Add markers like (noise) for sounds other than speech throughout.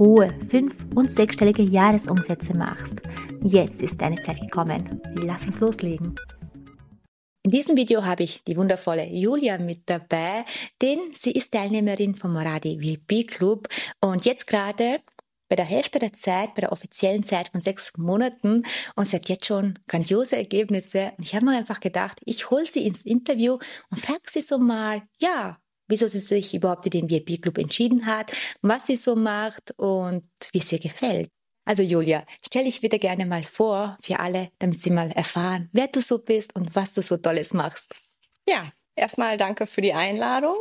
hohe fünf- und sechsstellige Jahresumsätze machst. Jetzt ist deine Zeit gekommen. Lass uns loslegen. In diesem Video habe ich die wundervolle Julia mit dabei, denn sie ist Teilnehmerin vom Moradi VIP Club und jetzt gerade bei der Hälfte der Zeit, bei der offiziellen Zeit von sechs Monaten und sie hat jetzt schon grandiose Ergebnisse. Und ich habe mir einfach gedacht, ich hole sie ins Interview und frage sie so mal, ja, wieso sie sich überhaupt für den VIP-Club entschieden hat, was sie so macht und wie es ihr gefällt. Also Julia, stell dich bitte gerne mal vor für alle, damit sie mal erfahren, wer du so bist und was du so Tolles machst. Ja, erstmal danke für die Einladung.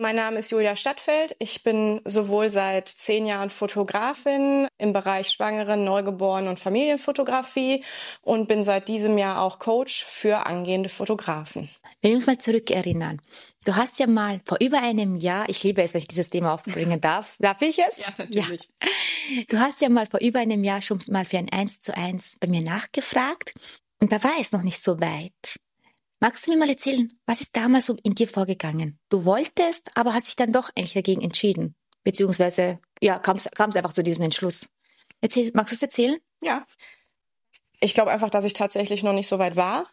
Mein Name ist Julia Stadtfeld. Ich bin sowohl seit zehn Jahren Fotografin im Bereich Schwangeren, Neugeborenen und Familienfotografie und bin seit diesem Jahr auch Coach für angehende Fotografen. Wenn wir uns mal zurückerinnern, du hast ja mal vor über einem Jahr, ich liebe es, wenn ich dieses Thema aufbringen darf, (laughs) darf ich es? Ja, natürlich. Ja. Du hast ja mal vor über einem Jahr schon mal für ein Eins zu eins bei mir nachgefragt und da war es noch nicht so weit. Magst du mir mal erzählen, was ist damals so in dir vorgegangen? Du wolltest, aber hast dich dann doch eigentlich dagegen entschieden. Beziehungsweise, ja, kam es einfach zu diesem Entschluss. Erzähl, magst du es erzählen? Ja. Ich glaube einfach, dass ich tatsächlich noch nicht so weit war.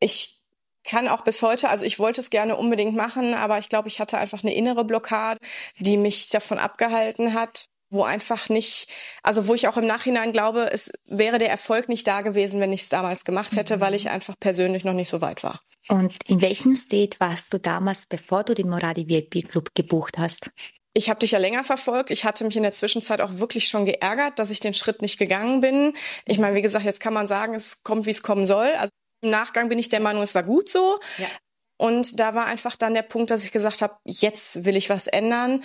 Ich kann auch bis heute, also ich wollte es gerne unbedingt machen, aber ich glaube, ich hatte einfach eine innere Blockade, die mich davon abgehalten hat, wo einfach nicht, also wo ich auch im Nachhinein glaube, es wäre der Erfolg nicht da gewesen, wenn ich es damals gemacht hätte, mhm. weil ich einfach persönlich noch nicht so weit war. Und in welchem State warst du damals, bevor du den Moradi VIP Club gebucht hast? Ich habe dich ja länger verfolgt. Ich hatte mich in der Zwischenzeit auch wirklich schon geärgert, dass ich den Schritt nicht gegangen bin. Ich meine, wie gesagt, jetzt kann man sagen, es kommt, wie es kommen soll. Also im Nachgang bin ich der Meinung, es war gut so. Ja. Und da war einfach dann der Punkt, dass ich gesagt habe, jetzt will ich was ändern. Mhm.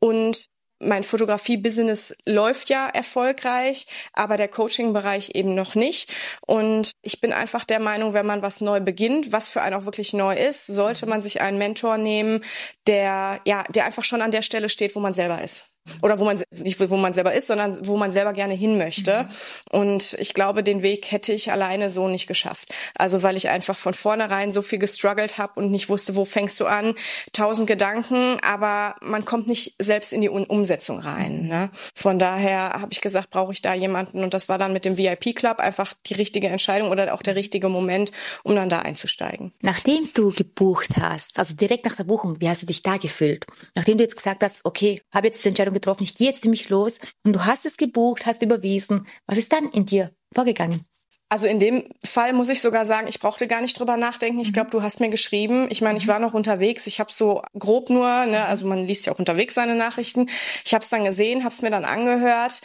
Und mein Fotografie-Business läuft ja erfolgreich, aber der Coaching-Bereich eben noch nicht. Und ich bin einfach der Meinung, wenn man was neu beginnt, was für einen auch wirklich neu ist, sollte man sich einen Mentor nehmen, der, ja, der einfach schon an der Stelle steht, wo man selber ist oder wo man nicht wo man selber ist, sondern wo man selber gerne hin möchte. Mhm. Und ich glaube, den Weg hätte ich alleine so nicht geschafft. Also weil ich einfach von vornherein so viel gestruggelt habe und nicht wusste, wo fängst du an? Tausend Gedanken, aber man kommt nicht selbst in die Umsetzung rein. Ne? Von daher habe ich gesagt, brauche ich da jemanden und das war dann mit dem VIP Club einfach die richtige Entscheidung oder auch der richtige Moment, um dann da einzusteigen. Nachdem du gebucht hast, also direkt nach der Buchung, wie hast du dich da gefühlt? Nachdem du jetzt gesagt hast, okay, habe jetzt die Entscheidung getroffen, ich gehe jetzt für mich los und du hast es gebucht, hast überwiesen. Was ist dann in dir vorgegangen? Also in dem Fall muss ich sogar sagen, ich brauchte gar nicht drüber nachdenken. Ich mhm. glaube, du hast mir geschrieben. Ich meine, ich mhm. war noch unterwegs. Ich habe so grob nur, ne, also man liest ja auch unterwegs seine Nachrichten. Ich habe es dann gesehen, habe es mir dann angehört,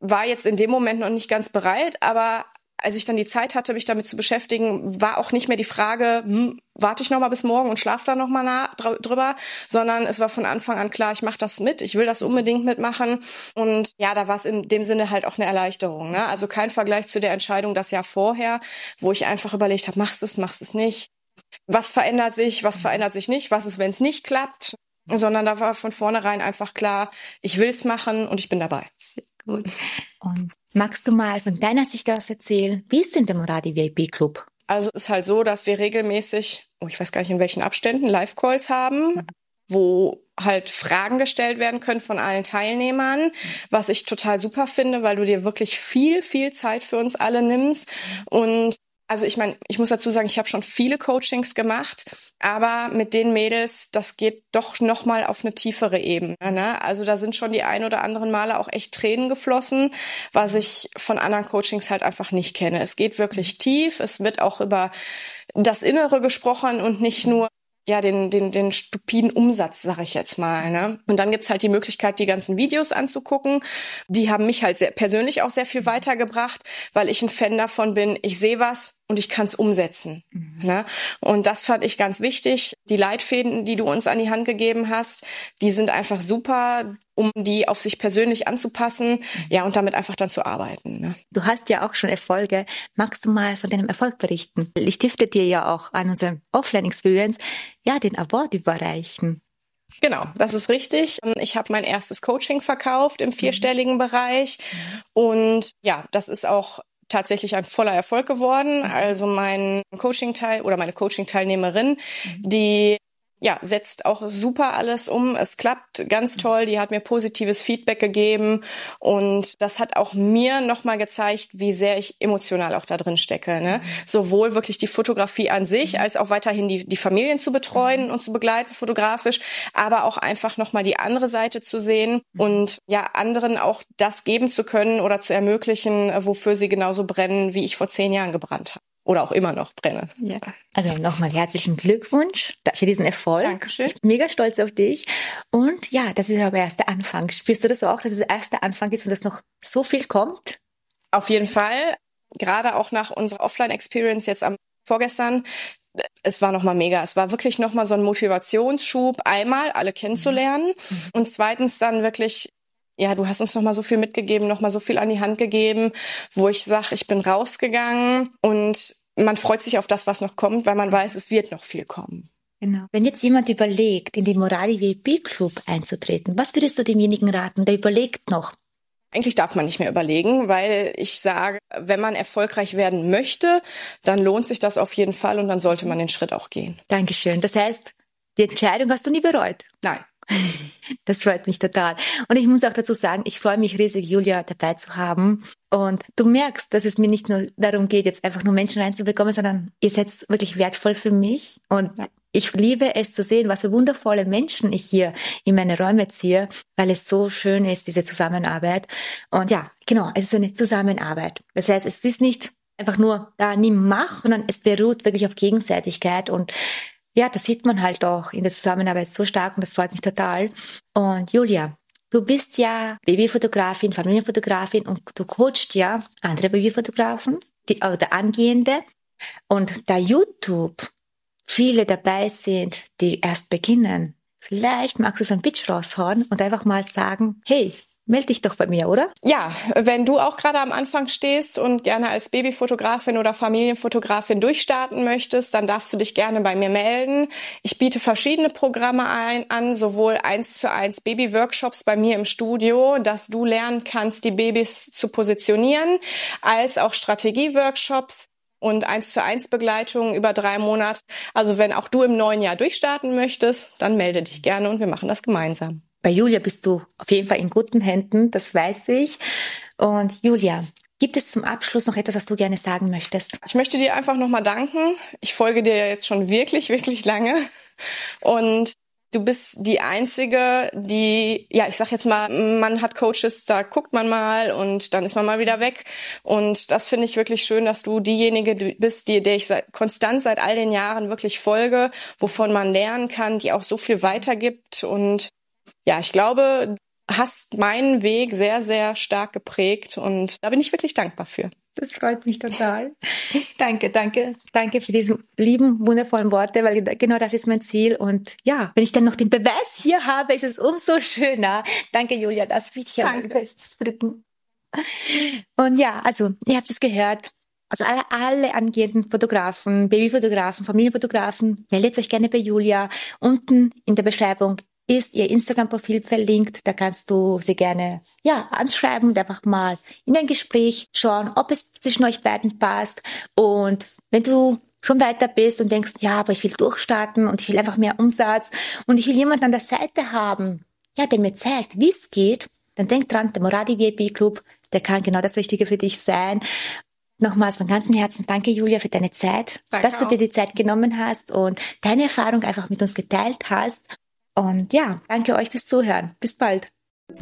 war jetzt in dem Moment noch nicht ganz bereit, aber als ich dann die Zeit hatte, mich damit zu beschäftigen, war auch nicht mehr die Frage, hm, warte ich noch mal bis morgen und schlafe da noch mal nah, drüber, sondern es war von Anfang an klar, ich mache das mit, ich will das unbedingt mitmachen und ja, da war es in dem Sinne halt auch eine Erleichterung. Ne? Also kein Vergleich zu der Entscheidung das Jahr vorher, wo ich einfach überlegt habe, machst es, machst es nicht. Was verändert sich, was verändert sich nicht, was ist, wenn es nicht klappt, sondern da war von vornherein einfach klar, ich will's machen und ich bin dabei. Gut. Und Magst du mal von deiner Sicht aus erzählen, wie ist denn der Moradi VIP Club? Also es ist halt so, dass wir regelmäßig, oh, ich weiß gar nicht in welchen Abständen, Live-Calls haben, wo halt Fragen gestellt werden können von allen Teilnehmern, was ich total super finde, weil du dir wirklich viel, viel Zeit für uns alle nimmst und also ich meine, ich muss dazu sagen, ich habe schon viele Coachings gemacht, aber mit den Mädels, das geht doch noch mal auf eine tiefere Ebene. Ne? Also da sind schon die ein oder anderen Male auch echt Tränen geflossen, was ich von anderen Coachings halt einfach nicht kenne. Es geht wirklich tief, es wird auch über das Innere gesprochen und nicht nur ja, den, den, den stupiden Umsatz, sag ich jetzt mal. Ne? Und dann gibt's halt die Möglichkeit, die ganzen Videos anzugucken. Die haben mich halt sehr, persönlich auch sehr viel weitergebracht, weil ich ein Fan davon bin, ich sehe was und ich kann's umsetzen. Mhm. Ne? Und das fand ich ganz wichtig. Die Leitfäden, die du uns an die Hand gegeben hast, die sind einfach super. Um die auf sich persönlich anzupassen, ja, und damit einfach dann zu arbeiten. Ne? Du hast ja auch schon Erfolge. Magst du mal von deinem Erfolg berichten? Ich dürfte dir ja auch an unserem Offline-Experience ja den Award überreichen. Genau, das ist richtig. Ich habe mein erstes Coaching verkauft im vierstelligen mhm. Bereich und ja, das ist auch tatsächlich ein voller Erfolg geworden. Also mein Coaching-Teil oder meine Coaching-Teilnehmerin, mhm. die ja, setzt auch super alles um. Es klappt ganz toll. Die hat mir positives Feedback gegeben und das hat auch mir nochmal gezeigt, wie sehr ich emotional auch da drin stecke. Ne? Sowohl wirklich die Fotografie an sich, als auch weiterhin die, die Familien zu betreuen und zu begleiten fotografisch, aber auch einfach nochmal die andere Seite zu sehen und ja, anderen auch das geben zu können oder zu ermöglichen, wofür sie genauso brennen, wie ich vor zehn Jahren gebrannt habe oder auch immer noch brenne. Ja. Also nochmal herzlichen Glückwunsch für diesen Erfolg. Dankeschön. Ich bin mega stolz auf dich. Und ja, das ist aber erst der Anfang. Spürst du das auch, dass es erst der Anfang ist und dass noch so viel kommt? Auf jeden Fall. Gerade auch nach unserer Offline-Experience jetzt am vorgestern. Es war nochmal mega. Es war wirklich nochmal so ein Motivationsschub, einmal alle kennenzulernen mhm. und zweitens dann wirklich ja, du hast uns noch mal so viel mitgegeben, noch mal so viel an die Hand gegeben, wo ich sage, ich bin rausgegangen und man freut sich auf das, was noch kommt, weil man weiß, es wird noch viel kommen. Genau. Wenn jetzt jemand überlegt, in den Morali VIP Club einzutreten, was würdest du demjenigen raten, der überlegt noch? Eigentlich darf man nicht mehr überlegen, weil ich sage, wenn man erfolgreich werden möchte, dann lohnt sich das auf jeden Fall und dann sollte man den Schritt auch gehen. Dankeschön. Das heißt, die Entscheidung hast du nie bereut? Nein. (laughs) Das freut mich total. Und ich muss auch dazu sagen, ich freue mich riesig, Julia dabei zu haben. Und du merkst, dass es mir nicht nur darum geht, jetzt einfach nur Menschen reinzubekommen, sondern ihr seid wirklich wertvoll für mich. Und ich liebe es zu sehen, was für wundervolle Menschen ich hier in meine Räume ziehe, weil es so schön ist, diese Zusammenarbeit. Und ja, genau, es ist eine Zusammenarbeit. Das heißt, es ist nicht einfach nur da nimm mach, sondern es beruht wirklich auf Gegenseitigkeit und ja, das sieht man halt auch in der Zusammenarbeit so stark und das freut mich total. Und Julia, du bist ja Babyfotografin, Familienfotografin und du coachst ja andere Babyfotografen, die, oder Angehende. Und da YouTube viele dabei sind, die erst beginnen, vielleicht magst du so ein Pitch raushauen und einfach mal sagen, hey, melde dich doch bei mir, oder? Ja, wenn du auch gerade am Anfang stehst und gerne als Babyfotografin oder Familienfotografin durchstarten möchtest, dann darfst du dich gerne bei mir melden. Ich biete verschiedene Programme ein, an, sowohl eins zu eins Baby-Workshops bei mir im Studio, dass du lernen kannst, die Babys zu positionieren, als auch Strategie-Workshops und eins zu eins Begleitung über drei Monate. Also wenn auch du im neuen Jahr durchstarten möchtest, dann melde dich gerne und wir machen das gemeinsam. Bei Julia bist du auf jeden Fall in guten Händen, das weiß ich. Und Julia, Gibt es zum Abschluss noch etwas, was du gerne sagen möchtest? Ich möchte dir einfach nochmal danken. Ich folge dir jetzt schon wirklich, wirklich lange. Und du bist die einzige, die, ja, ich sag jetzt mal, man hat Coaches, da guckt man mal und dann ist man mal wieder weg. Und das finde ich wirklich schön, dass du diejenige bist, die, der ich seit, konstant seit all den Jahren wirklich folge, wovon man lernen kann, die auch so viel weitergibt und ja, ich glaube, hast meinen Weg sehr, sehr stark geprägt und da bin ich wirklich dankbar für. Das freut mich total. (laughs) danke, danke, danke für diese lieben, wundervollen Worte, weil genau das ist mein Ziel. Und ja, wenn ich dann noch den Beweis hier habe, ist es umso schöner. Danke, Julia, das will ich auch drücken. Und ja, also, ihr habt es gehört. Also alle, alle angehenden Fotografen, Babyfotografen, Familienfotografen, meldet euch gerne bei Julia. Unten in der Beschreibung ist ihr Instagram-Profil verlinkt. Da kannst du sie gerne ja anschreiben und einfach mal in ein Gespräch schauen, ob es zwischen euch beiden passt. Und wenn du schon weiter bist und denkst, ja, aber ich will durchstarten und ich will einfach mehr Umsatz und ich will jemanden an der Seite haben, ja, der mir zeigt, wie es geht, dann denk dran, der Moradi VIP Club, der kann genau das Richtige für dich sein. Nochmals von ganzem Herzen danke, Julia, für deine Zeit, danke dass du dir die Zeit genommen hast und deine Erfahrung einfach mit uns geteilt hast. Und ja, danke euch fürs Zuhören. Bis bald.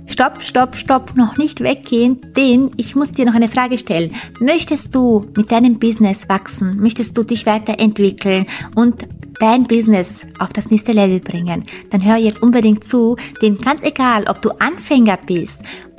Stopp, stopp, stopp, noch nicht weggehen, denn ich muss dir noch eine Frage stellen. Möchtest du mit deinem Business wachsen? Möchtest du dich weiterentwickeln und dein Business auf das nächste Level bringen? Dann hör jetzt unbedingt zu, denn ganz egal, ob du Anfänger bist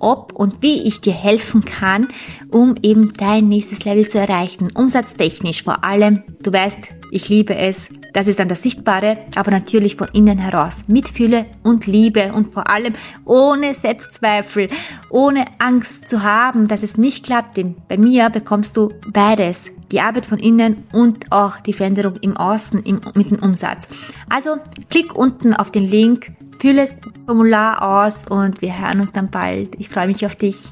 ob und wie ich dir helfen kann, um eben dein nächstes Level zu erreichen. Umsatztechnisch vor allem. Du weißt, ich liebe es. Das ist dann das Sichtbare, aber natürlich von innen heraus. Mitfühle und Liebe und vor allem ohne Selbstzweifel, ohne Angst zu haben, dass es nicht klappt. Denn bei mir bekommst du beides. Die Arbeit von innen und auch die Veränderung im Außen im, mit dem Umsatz. Also klick unten auf den Link Fülle das Formular aus und wir hören uns dann bald. Ich freue mich auf dich.